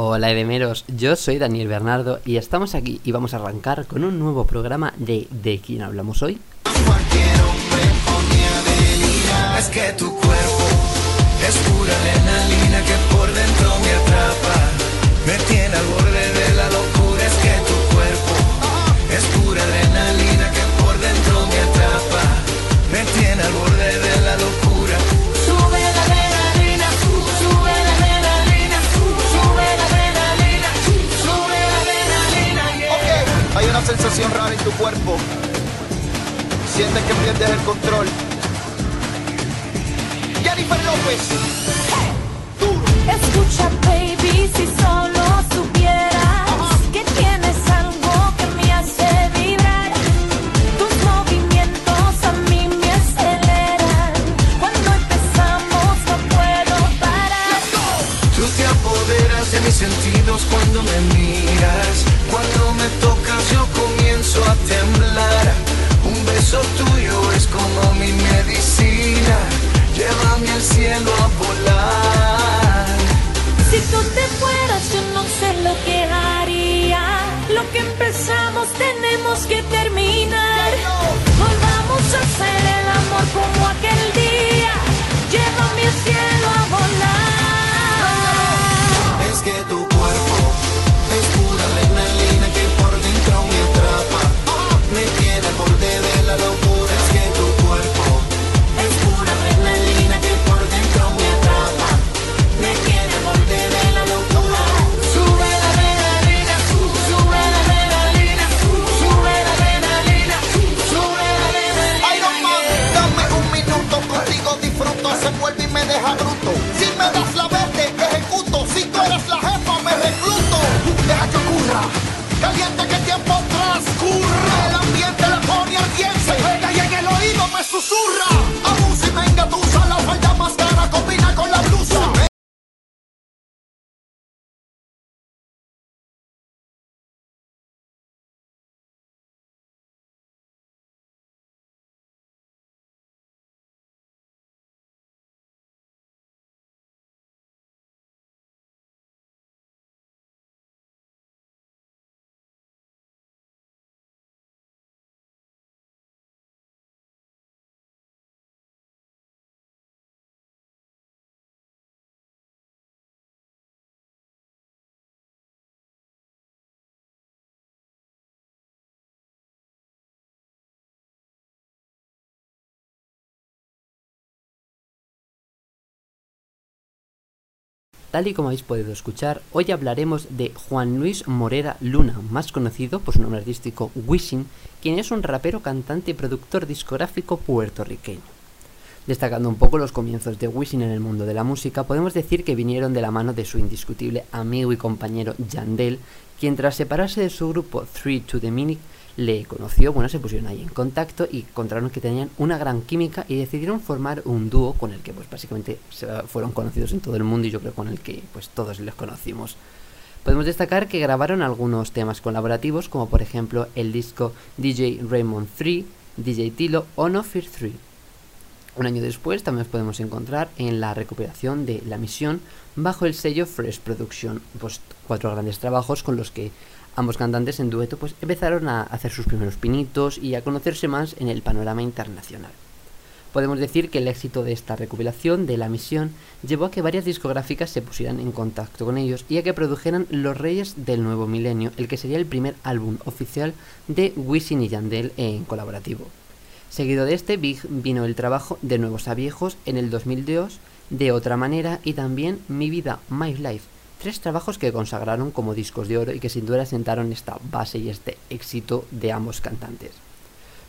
Hola Edemeros, yo soy Daniel Bernardo y estamos aquí y vamos a arrancar con un nuevo programa de ¿De quién hablamos hoy? Cualquier hombre ponía de Es que tu cuerpo es pura adrenalina que por dentro me atrapa. Me tiene al borde sensación rara en tu cuerpo. Sientes que pierdes el control. Jennifer López. Duro. Escucha, baby, si solo supieras que tienes algo que me hace vibrar. Tus movimientos a mí me aceleran. Cuando empezamos no puedo parar. Tú te apoderas de mis sentidos cuando me miras. Cuando me tocas yo comienzo a temblar. Un beso tuyo es como mi medicina. Llévame al cielo a volar. Si tú te fueras, yo no sé lo que haría. Lo que empezamos tenemos que terminar. Tal y como habéis podido escuchar, hoy hablaremos de Juan Luis Morera Luna, más conocido por su nombre artístico Wisin, quien es un rapero, cantante y productor discográfico puertorriqueño. Destacando un poco los comienzos de Wisin en el mundo de la música, podemos decir que vinieron de la mano de su indiscutible amigo y compañero Yandel, quien tras separarse de su grupo 3 to the Minute le conoció, bueno, se pusieron ahí en contacto y encontraron que tenían una gran química y decidieron formar un dúo con el que pues básicamente fueron conocidos en todo el mundo y yo creo con el que pues todos les conocimos. Podemos destacar que grabaron algunos temas colaborativos como por ejemplo el disco DJ Raymond 3, DJ Tilo o No Fear 3. Un año después también podemos encontrar en la recuperación de La Misión bajo el sello Fresh Production, pues cuatro grandes trabajos con los que ambos cantantes en dueto pues empezaron a hacer sus primeros pinitos y a conocerse más en el panorama internacional. Podemos decir que el éxito de esta recopilación de La Misión llevó a que varias discográficas se pusieran en contacto con ellos y a que produjeran Los Reyes del Nuevo Milenio, el que sería el primer álbum oficial de Wisin y Yandel en colaborativo. Seguido de este vi- vino el trabajo de Nuevos a Viejos en el 2002, De Otra Manera y también Mi Vida, My Life, tres trabajos que consagraron como discos de oro y que sin duda sentaron esta base y este éxito de ambos cantantes.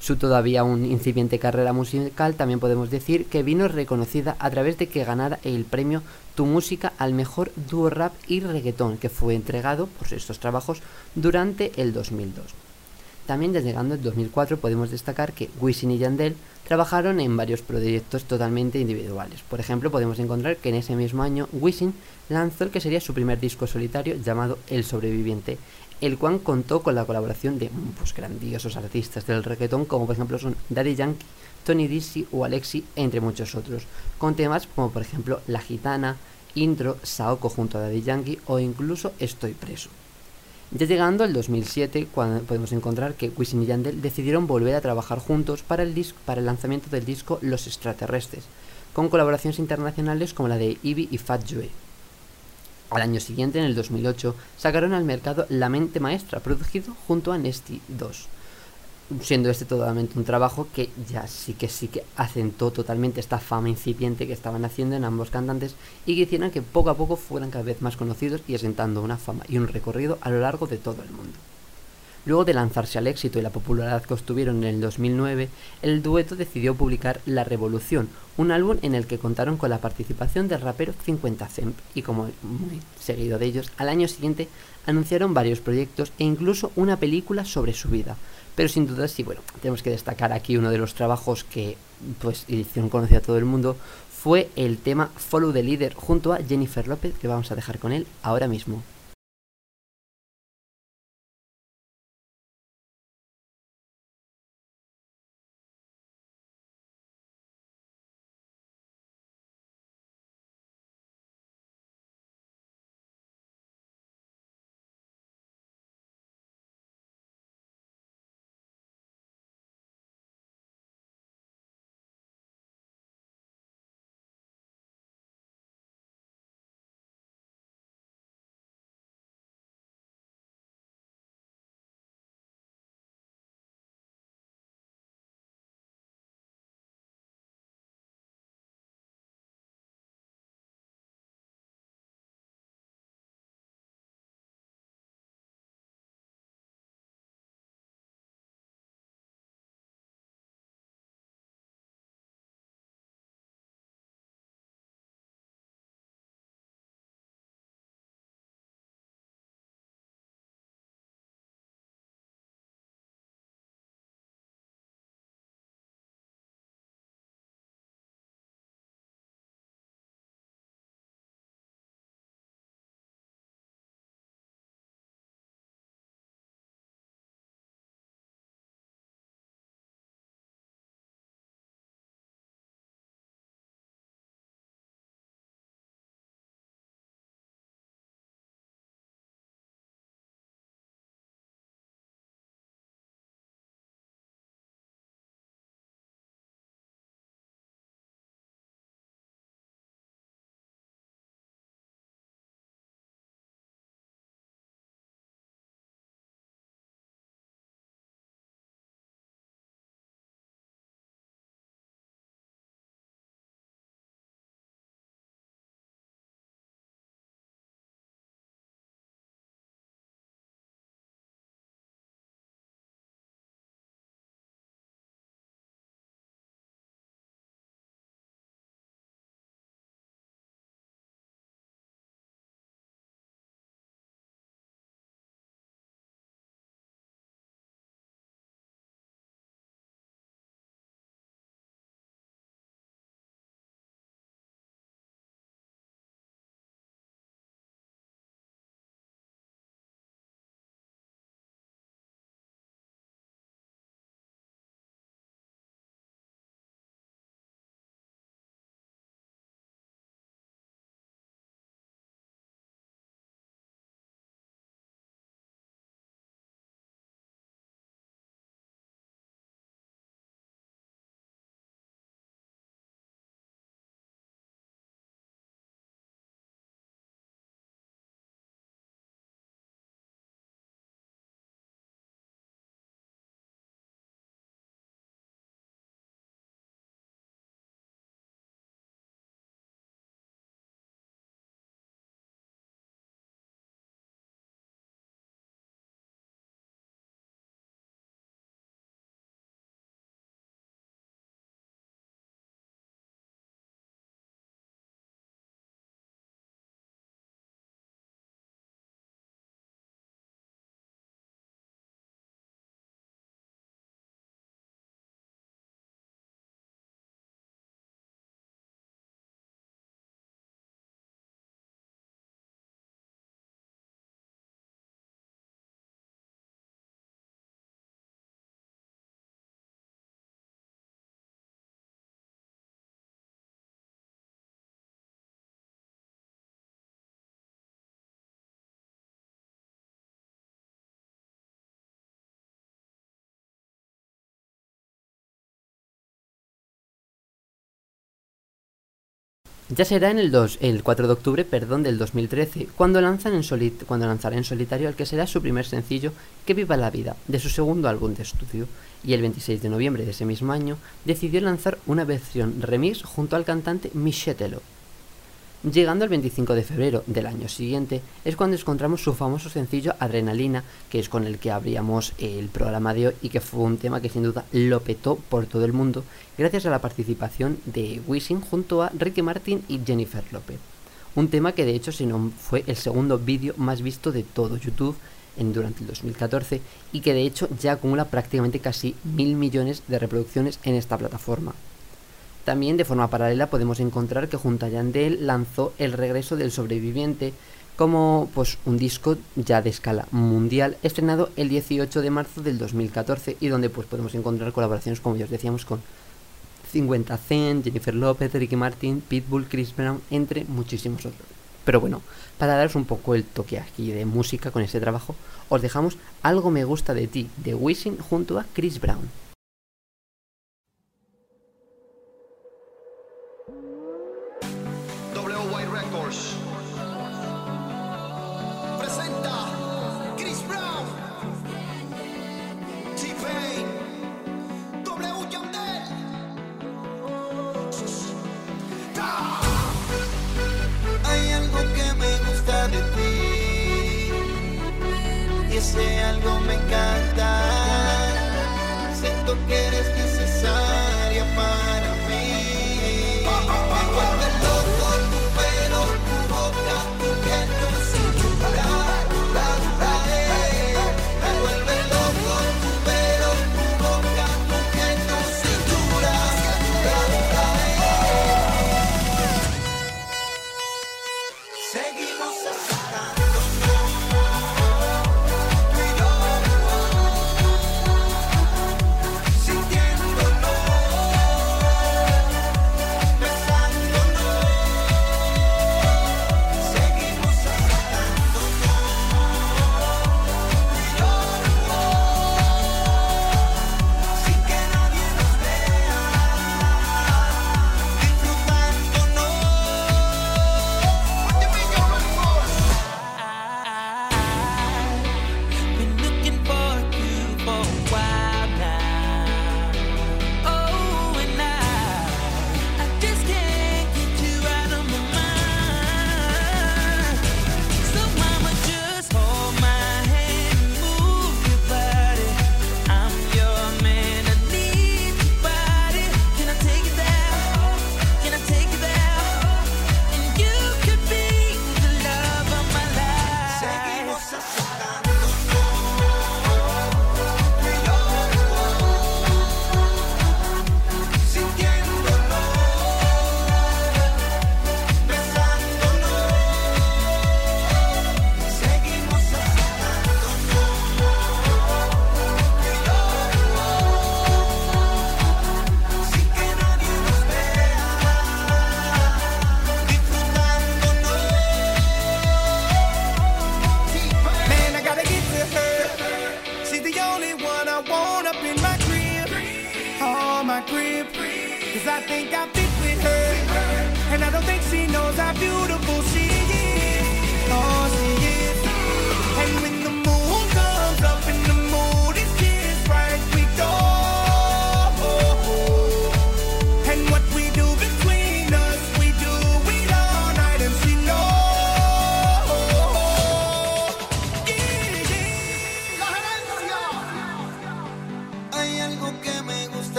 Su todavía aún incipiente carrera musical también podemos decir que vino reconocida a través de que ganara el premio Tu Música al mejor dúo rap y reggaetón que fue entregado por estos trabajos durante el 2002. También desde el 2004 podemos destacar que Wisin y Yandel trabajaron en varios proyectos totalmente individuales. Por ejemplo, podemos encontrar que en ese mismo año Wisin lanzó el que sería su primer disco solitario llamado El Sobreviviente, el cual contó con la colaboración de pues, grandiosos artistas del reggaetón como por ejemplo son Daddy Yankee, Tony Dizzy o Alexi, entre muchos otros, con temas como por ejemplo La Gitana, Intro, Saoko junto a Daddy Yankee o incluso Estoy preso. Ya llegando al 2007, cuando podemos encontrar que Wisin y Yandel decidieron volver a trabajar juntos para el, lanzamiento del disco Los extraterrestres, con colaboraciones internacionales como la de Ivy y Fat Joe. Al año siguiente, en el 2008, sacaron al mercado La Mente Maestra, producido junto a Nesty 2, siendo este totalmente un trabajo que ya sí que sí que acentó totalmente esta fama incipiente que estaban haciendo en ambos cantantes y que hicieron que poco a poco fueran cada vez más conocidos y asentando una fama y un recorrido a lo largo de todo el mundo. Luego de lanzarse al éxito y la popularidad que obtuvieron en el 2009, el dueto decidió publicar La Revolución, un álbum en el que contaron con la participación del rapero 50 Cent y como muy seguido de ellos, al año siguiente anunciaron varios proyectos e incluso una película sobre su vida. Pero sin duda sí, bueno, tenemos que destacar aquí uno de los trabajos que pues hicieron conocido a todo el mundo fue el tema Follow the Leader junto a Jennifer López que vamos a dejar con él ahora mismo. Ya será en el, 2, el 4 de octubre perdón, del 2013, cuando, lanzan en solit- cuando lanzará en solitario el que será su primer sencillo, Que viva la vida, de su segundo álbum de estudio, y el 26 de noviembre de ese mismo año decidió lanzar una versión remix junto al cantante Michetelo. Llegando al 25 de febrero del año siguiente es cuando encontramos su famoso sencillo Adrenalina, que es con el que abríamos el programa de hoy y que fue un tema que sin duda lo petó por todo el mundo gracias a la participación de Wisin junto a Ricky Martin y Jennifer López. Un tema que de hecho si no fue el segundo vídeo más visto de todo YouTube en, durante el 2014 y que de hecho ya acumula prácticamente casi mil millones de reproducciones en esta plataforma. También de forma paralela podemos encontrar que junto a Yandel lanzó El regreso del sobreviviente como pues un disco ya de escala mundial estrenado el 18 de marzo del 2014 y donde pues podemos encontrar colaboraciones como ya os decíamos con 50 Cent, Jennifer López, Ricky Martin, Pitbull, Chris Brown, entre muchísimos otros. Pero bueno, para daros un poco el toque aquí de música con este trabajo, os dejamos Algo me gusta de ti de Wisin junto a Chris Brown.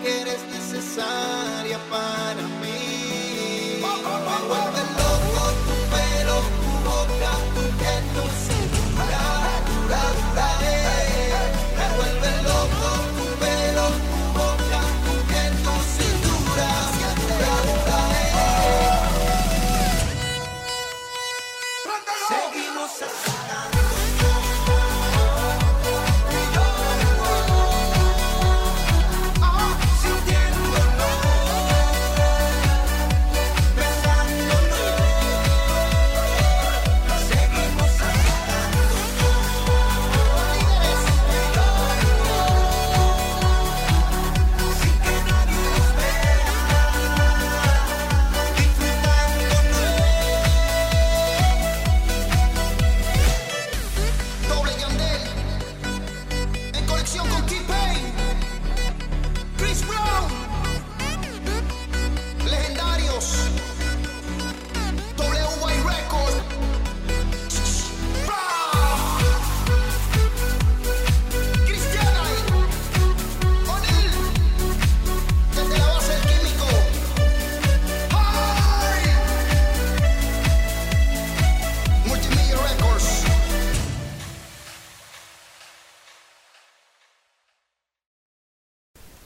Que eres necesaria para mí. Me vuelve loco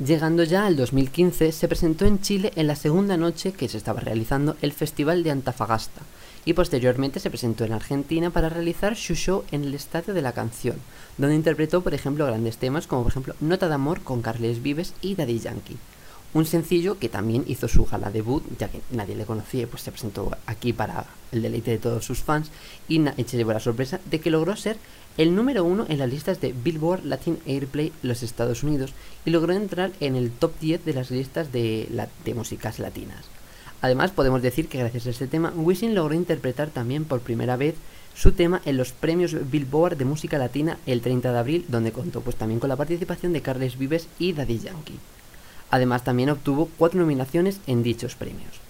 Llegando ya al 2015, se presentó en Chile en la segunda noche que se estaba realizando el Festival de Antofagasta y posteriormente se presentó en Argentina para realizar su show en el Estadio de la Canción, donde interpretó por ejemplo grandes temas como por ejemplo Nota de Amor con Carles Vives y Daddy Yankee. Un sencillo que también hizo su gala debut, ya que nadie le conocía, y pues se presentó aquí para el deleite de todos sus fans y se llevó la sorpresa de que logró ser el número uno en las listas de Billboard Latin Airplay los Estados Unidos y logró entrar en el top 10 de las listas de, de músicas latinas. Además, podemos decir que gracias a este tema, Wisin logró interpretar también por primera vez su tema en los premios Billboard de música latina el 30 de abril, donde contó pues también con la participación de Carles Vives y Daddy Yankee. Además, también obtuvo cuatro nominaciones en dichos premios.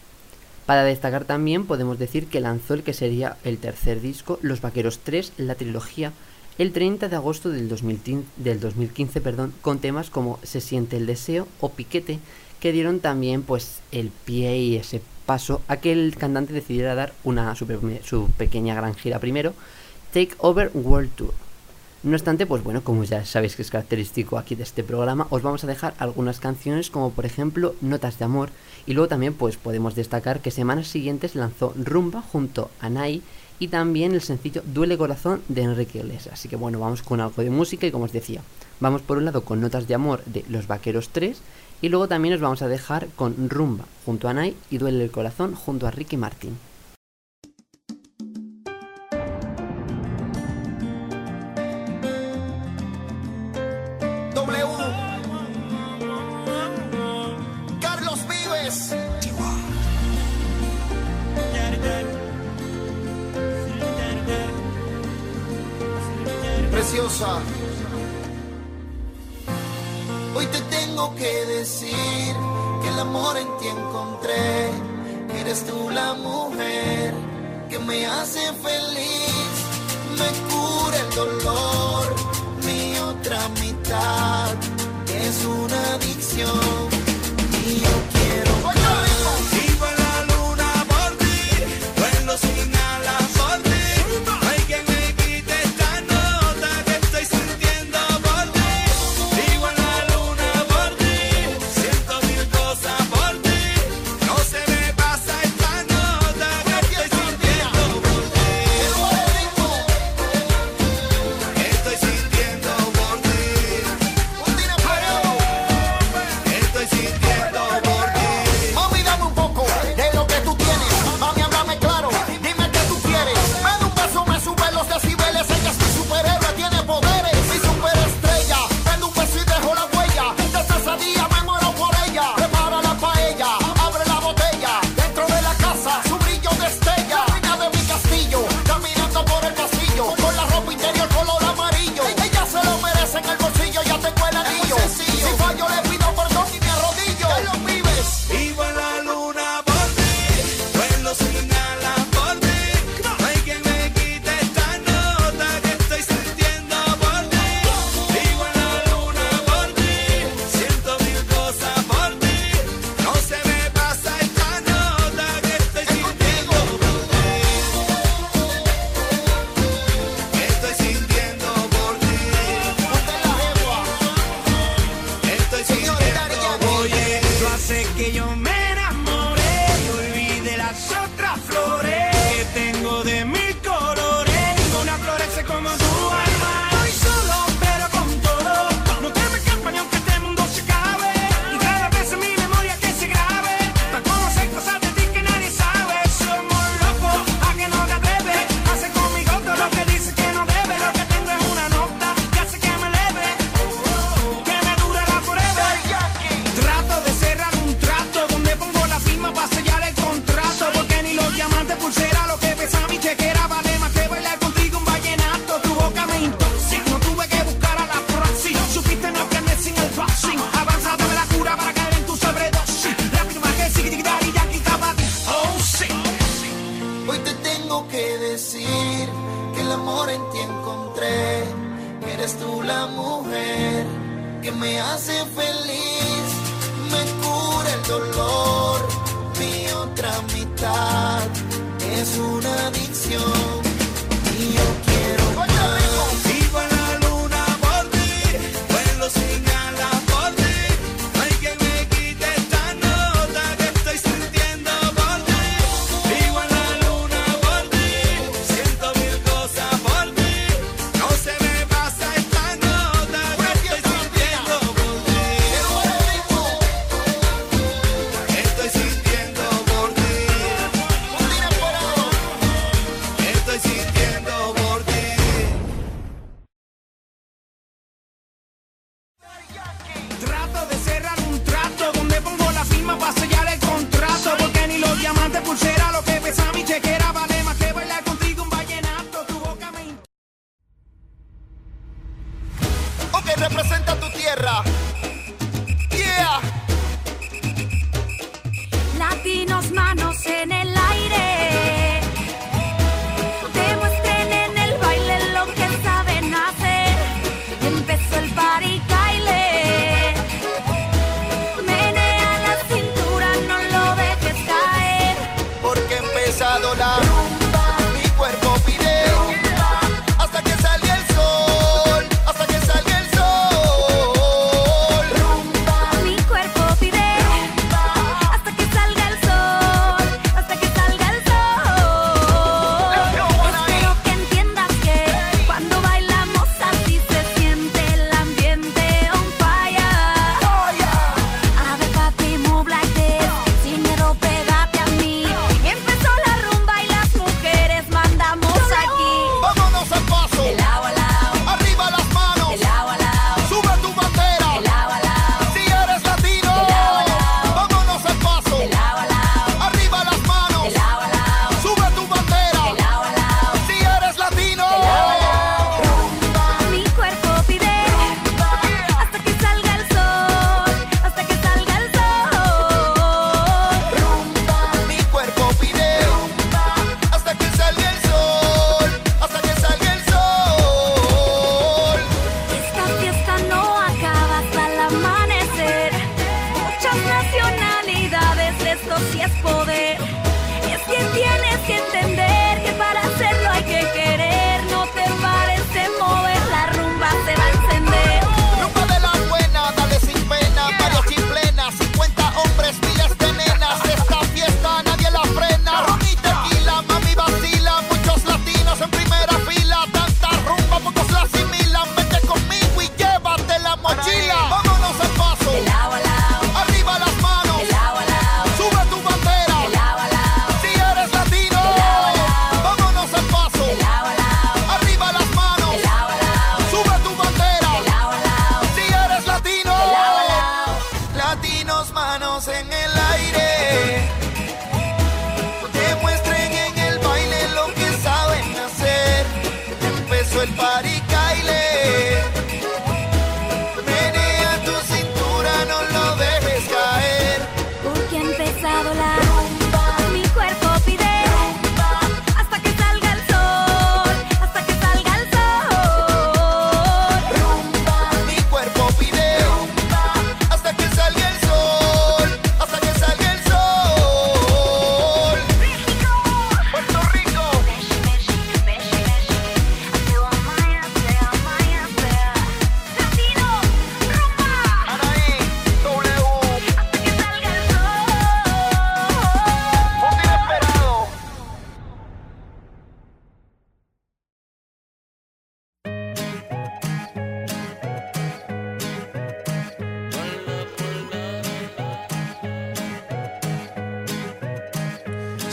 Para destacar también podemos decir que lanzó el que sería el tercer disco, Los Vaqueros 3, la trilogía, el 30 de agosto del 2015, del 2015 perdón, con temas como Se siente el deseo o Piquete, que dieron también pues el pie y ese paso a que el cantante decidiera dar una su pequeña gran gira primero, Take Over World Tour. No obstante, pues bueno, como ya sabéis que es característico aquí de este programa, os vamos a dejar algunas canciones como por ejemplo Notas de Amor y luego también pues podemos destacar que semanas siguientes lanzó Rumba junto a Nai y también el sencillo Duele Corazón de Enrique Iglesias. Así que bueno, vamos con algo de música y como os decía, vamos por un lado con Notas de Amor de Los Vaqueros 3 y luego también os vamos a dejar con Rumba junto a Nai y Duele el Corazón junto a Ricky Martin. Que yo me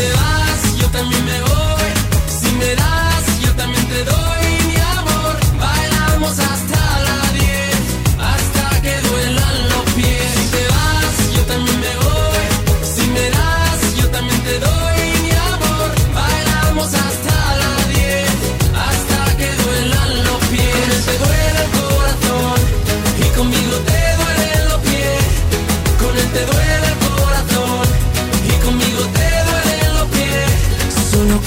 Si te vas, yo también me voy. Si me das, yo también te doy.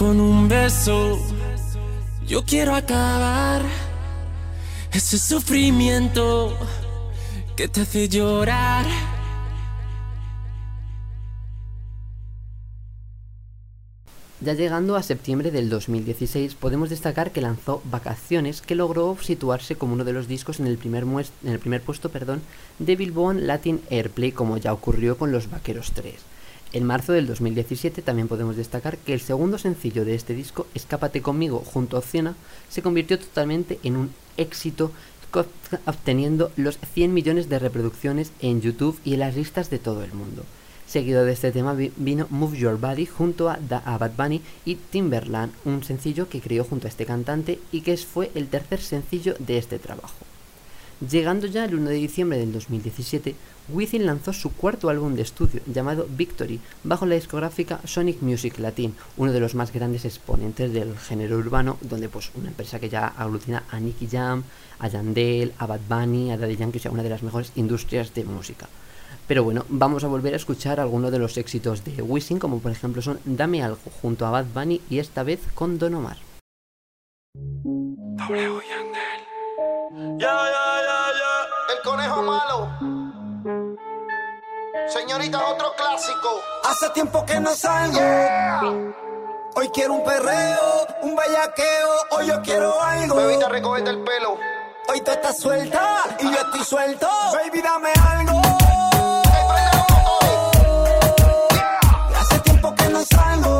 con un beso. Yo quiero acabar ese sufrimiento que te hace llorar. Ya llegando a septiembre del 2016, podemos destacar que lanzó Vacaciones, que logró situarse como uno de los discos en el primer, en el primer puesto perdón, de Billboard Latin Airplay, como ya ocurrió con Los Vaqueros 3. En marzo del 2017 también podemos destacar que el segundo sencillo de este disco, Escápate conmigo junto a Ozuna, se convirtió totalmente en un éxito obteniendo los 100 millones de reproducciones en YouTube y en las listas de todo el mundo. Seguido de este tema vino Move Your Body junto a, da a Bad Bunny y Timberland, un sencillo que creó junto a este cantante y que fue el tercer sencillo de este trabajo. Llegando ya el 1 de diciembre del 2017, Wisin lanzó su cuarto álbum de estudio llamado Victory bajo la discográfica Sonic Music Latin, uno de los más grandes exponentes del género urbano, donde pues una empresa que ya aglutina a Nicky Jam, a Yandel, a Bad Bunny, a Daddy Yankee, o sea, una de las mejores industrias de música. Pero bueno, vamos a volver a escuchar algunos de los éxitos de Wisin, como por ejemplo son Dame algo junto a Bad Bunny y esta vez con Don Omar. Ya, ya, ya, ya. El conejo malo. Señorita, otro clásico. Hace tiempo que no salgo. Hoy quiero un perreo, un bayaqueo. Hoy yo quiero algo. Bebita, recogete el pelo. Hoy tú estás suelta y yo estoy suelto. Baby, dame algo. Hace tiempo que no salgo.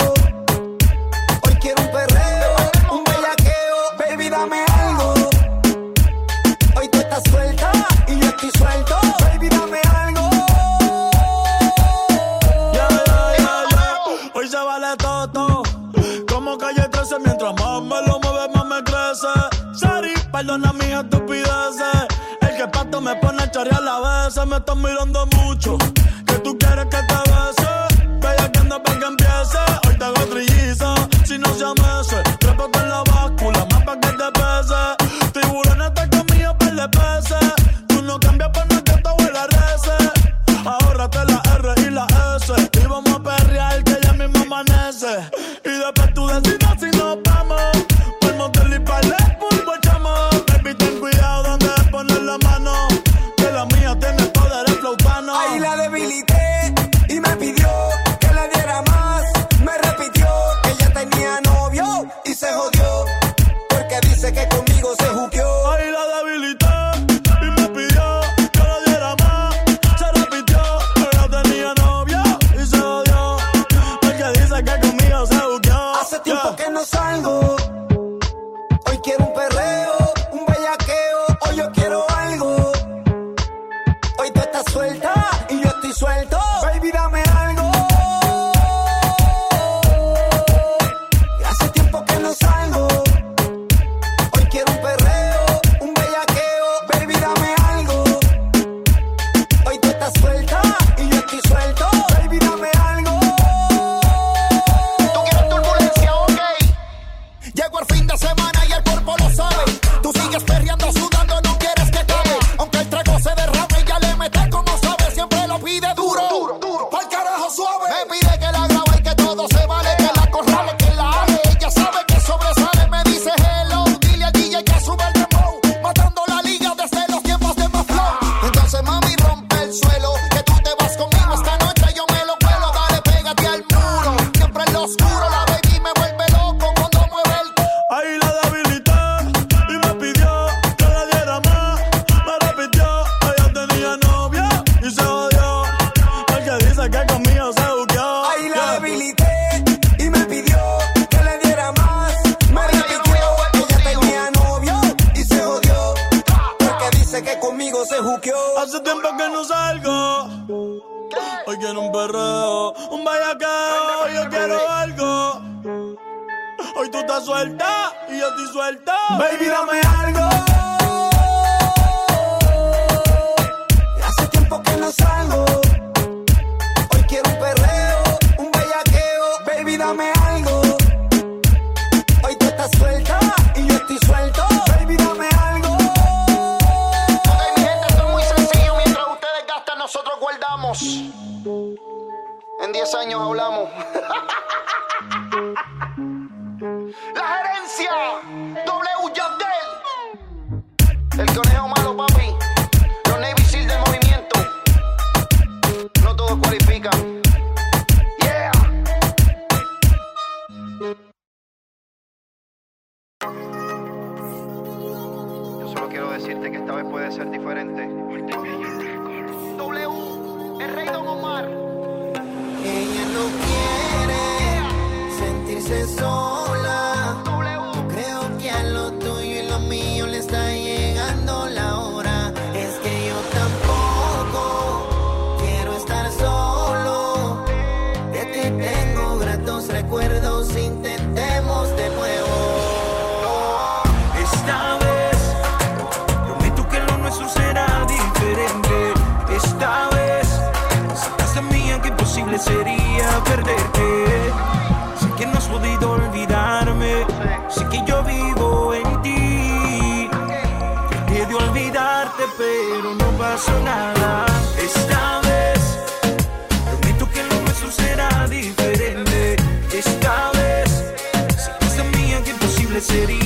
perdona mis estupideces. El que pato me pone a charrear a veces. Me estás mirando mucho. Que tú quieres que te bese. Que que anda para que empiece.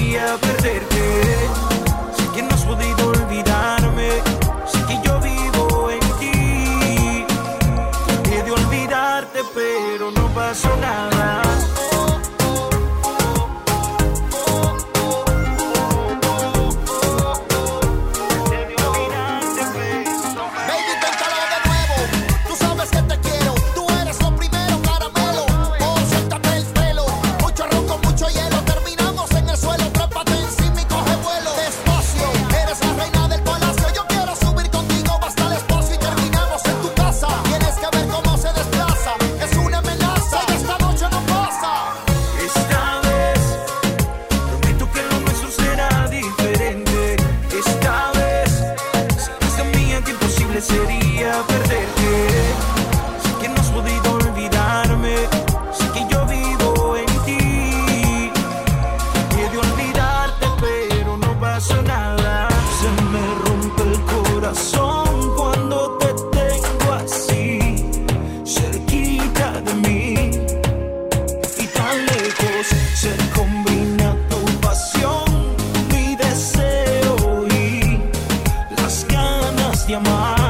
Sería perderte. Sé que no has podido olvidarme. Sé que yo vivo en ti. Traté de olvidarte, pero no pasó nada. Ganas de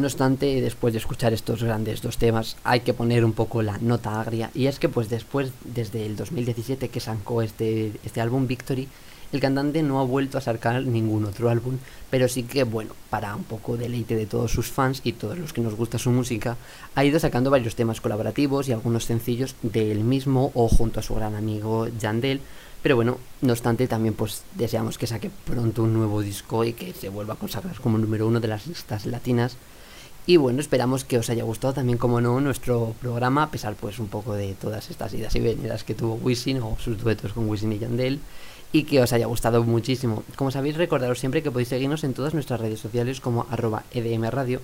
No obstante, después de escuchar estos grandes dos temas, hay que poner un poco la nota agria. Y es que pues después, desde el 2017 que sacó este, este álbum Victory, el cantante no ha vuelto a sacar ningún otro álbum, pero sí que, bueno, para un poco deleite de todos sus fans y todos los que nos gusta su música, ha ido sacando varios temas colaborativos y algunos sencillos del mismo o junto a su gran amigo Yandel. Pero bueno, no obstante, también pues deseamos que saque pronto un nuevo disco y que se vuelva a consagrar como número uno de las listas latinas. Y bueno, esperamos que os haya gustado también, como no, nuestro programa, a pesar pues un poco de todas estas idas y venidas que tuvo Wisin o sus duetos con Wisin y Yandel, y que os haya gustado muchísimo. Como sabéis, recordaros siempre que podéis seguirnos en todas nuestras redes sociales como arroba edmradio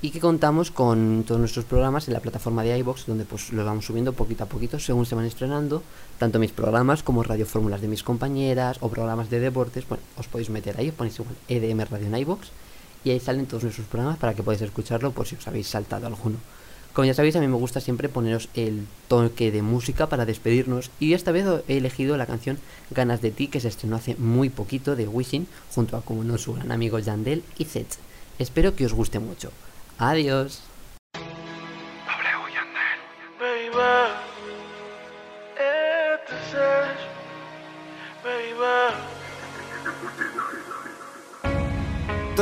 y que contamos con todos nuestros programas en la plataforma de iBox donde pues los vamos subiendo poquito a poquito según se van estrenando, tanto mis programas como radio fórmulas de mis compañeras o programas de deportes, bueno, os podéis meter ahí, os ponéis igual EDM Radio en iBox y ahí salen todos nuestros programas para que podáis escucharlo por si os habéis saltado alguno. Como ya sabéis, a mí me gusta siempre poneros el toque de música para despedirnos y esta vez he elegido la canción Ganas de ti que se estrenó hace muy poquito de Wishing junto a como no su gran amigo Yandel y Zed. Espero que os guste mucho. Adiós.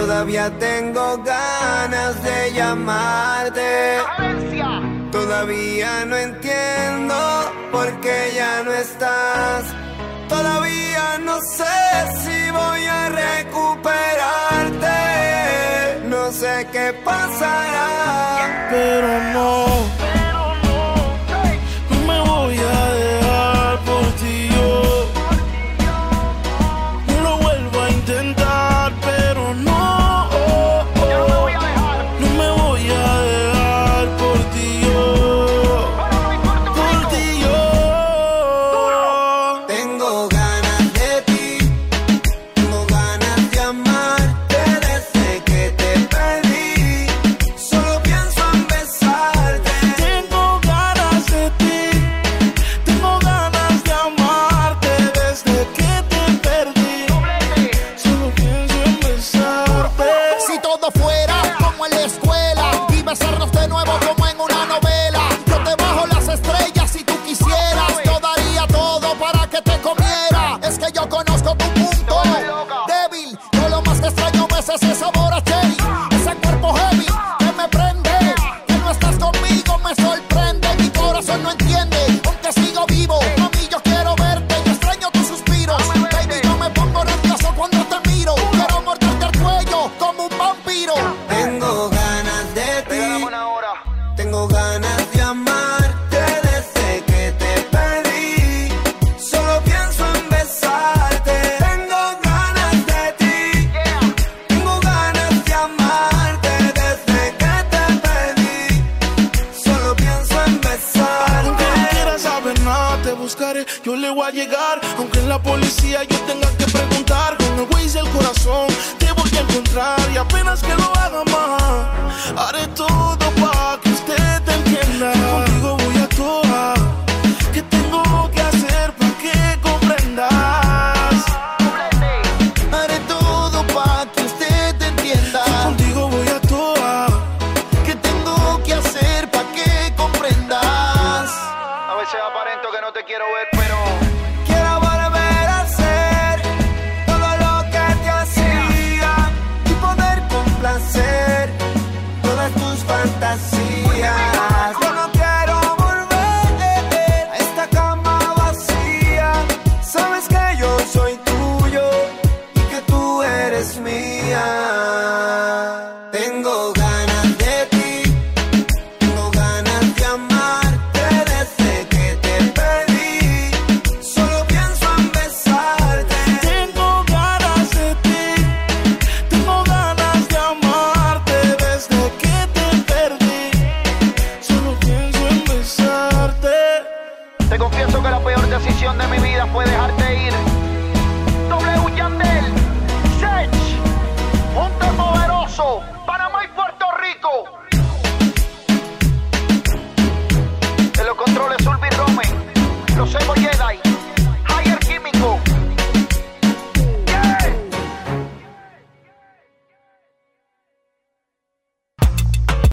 Todavía tengo ganas de llamarte. Todavía no entiendo por qué ya no estás. Todavía no sé si voy a recuperarte. No sé qué pasará, pero no